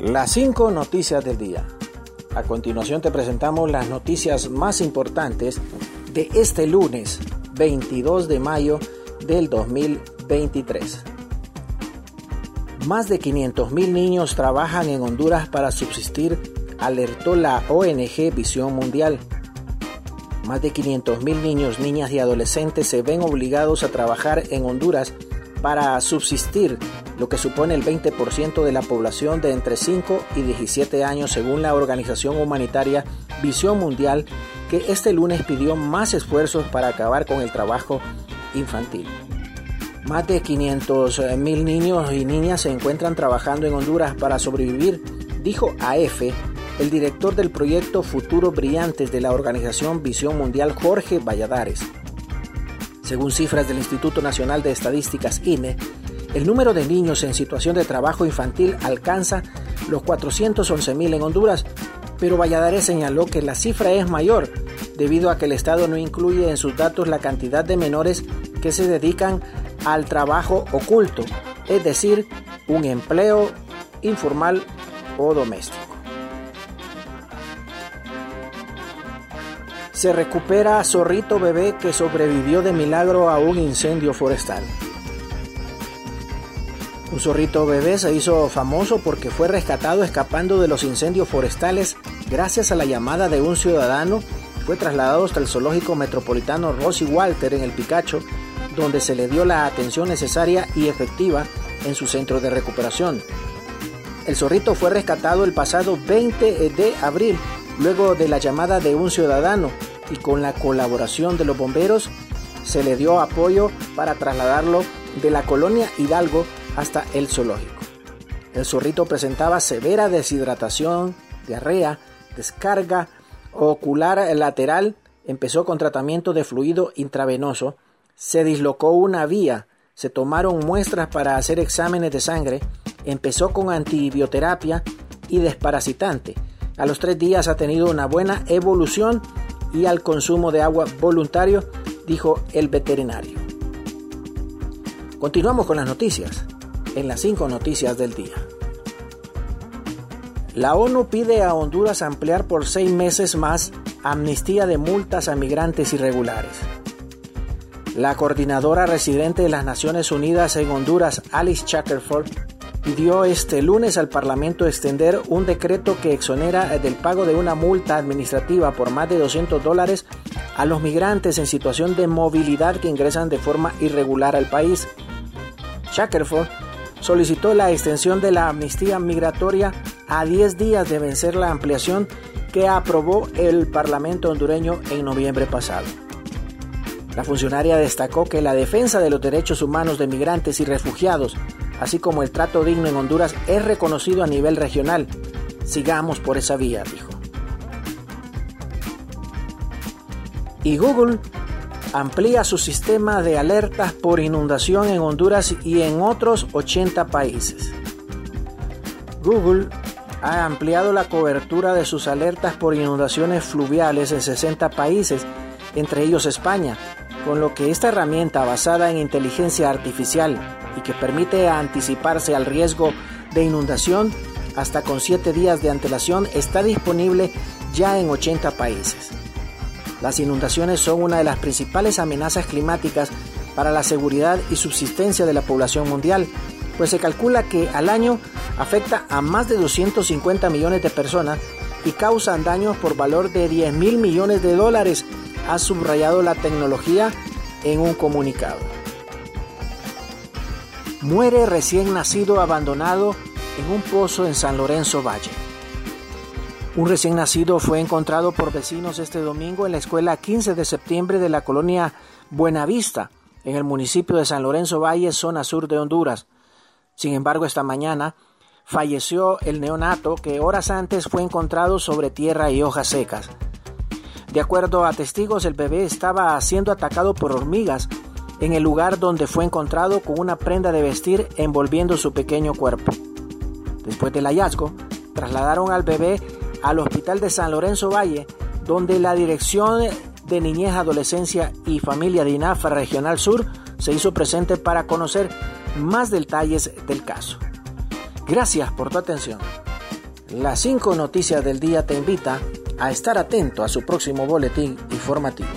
Las cinco noticias del día. A continuación te presentamos las noticias más importantes de este lunes 22 de mayo del 2023. Más de 500.000 niños trabajan en Honduras para subsistir, alertó la ONG Visión Mundial. Más de 500.000 niños, niñas y adolescentes se ven obligados a trabajar en Honduras para subsistir, lo que supone el 20% de la población de entre 5 y 17 años según la organización humanitaria Visión Mundial, que este lunes pidió más esfuerzos para acabar con el trabajo infantil. Más de 500 mil niños y niñas se encuentran trabajando en Honduras para sobrevivir, dijo AF el director del proyecto Futuro Brillantes de la organización Visión Mundial Jorge Valladares. Según cifras del Instituto Nacional de Estadísticas INE, el número de niños en situación de trabajo infantil alcanza los 411.000 en Honduras, pero Valladares señaló que la cifra es mayor debido a que el Estado no incluye en sus datos la cantidad de menores que se dedican al trabajo oculto, es decir, un empleo informal o doméstico. Se recupera zorrito bebé que sobrevivió de milagro a un incendio forestal. Un zorrito bebé se hizo famoso porque fue rescatado escapando de los incendios forestales gracias a la llamada de un ciudadano. Fue trasladado hasta el zoológico metropolitano Rossi Walter en el Picacho, donde se le dio la atención necesaria y efectiva en su centro de recuperación. El zorrito fue rescatado el pasado 20 de abril luego de la llamada de un ciudadano y con la colaboración de los bomberos se le dio apoyo para trasladarlo de la colonia Hidalgo hasta el zoológico. El zorrito presentaba severa deshidratación, diarrea, descarga ocular lateral, empezó con tratamiento de fluido intravenoso, se dislocó una vía, se tomaron muestras para hacer exámenes de sangre, empezó con antibioterapia y desparasitante. A los tres días ha tenido una buena evolución y al consumo de agua voluntario, dijo el veterinario. Continuamos con las noticias, en las cinco noticias del día. La ONU pide a Honduras ampliar por seis meses más amnistía de multas a migrantes irregulares. La coordinadora residente de las Naciones Unidas en Honduras, Alice Shackelford, pidió este lunes al Parlamento extender un decreto que exonera del pago de una multa administrativa por más de 200 dólares a los migrantes en situación de movilidad que ingresan de forma irregular al país. Shackelford solicitó la extensión de la amnistía migratoria a 10 días de vencer la ampliación que aprobó el Parlamento hondureño en noviembre pasado. La funcionaria destacó que la defensa de los derechos humanos de migrantes y refugiados así como el trato digno en Honduras, es reconocido a nivel regional. Sigamos por esa vía, dijo. Y Google amplía su sistema de alertas por inundación en Honduras y en otros 80 países. Google ha ampliado la cobertura de sus alertas por inundaciones fluviales en 60 países, entre ellos España, con lo que esta herramienta basada en inteligencia artificial y que permite anticiparse al riesgo de inundación hasta con 7 días de antelación está disponible ya en 80 países. Las inundaciones son una de las principales amenazas climáticas para la seguridad y subsistencia de la población mundial, pues se calcula que al año afecta a más de 250 millones de personas y causan daños por valor de 10 mil millones de dólares ha subrayado la tecnología en un comunicado. Muere recién nacido abandonado en un pozo en San Lorenzo Valle. Un recién nacido fue encontrado por vecinos este domingo en la escuela 15 de septiembre de la colonia Buenavista, en el municipio de San Lorenzo Valle, zona sur de Honduras. Sin embargo, esta mañana falleció el neonato que horas antes fue encontrado sobre tierra y hojas secas. De acuerdo a testigos, el bebé estaba siendo atacado por hormigas en el lugar donde fue encontrado con una prenda de vestir envolviendo su pequeño cuerpo. Después del hallazgo, trasladaron al bebé al Hospital de San Lorenzo Valle, donde la Dirección de Niñez, Adolescencia y Familia de INAFA Regional Sur se hizo presente para conocer más detalles del caso. Gracias por tu atención. Las 5 noticias del día te invita a estar atento a su próximo boletín informativo.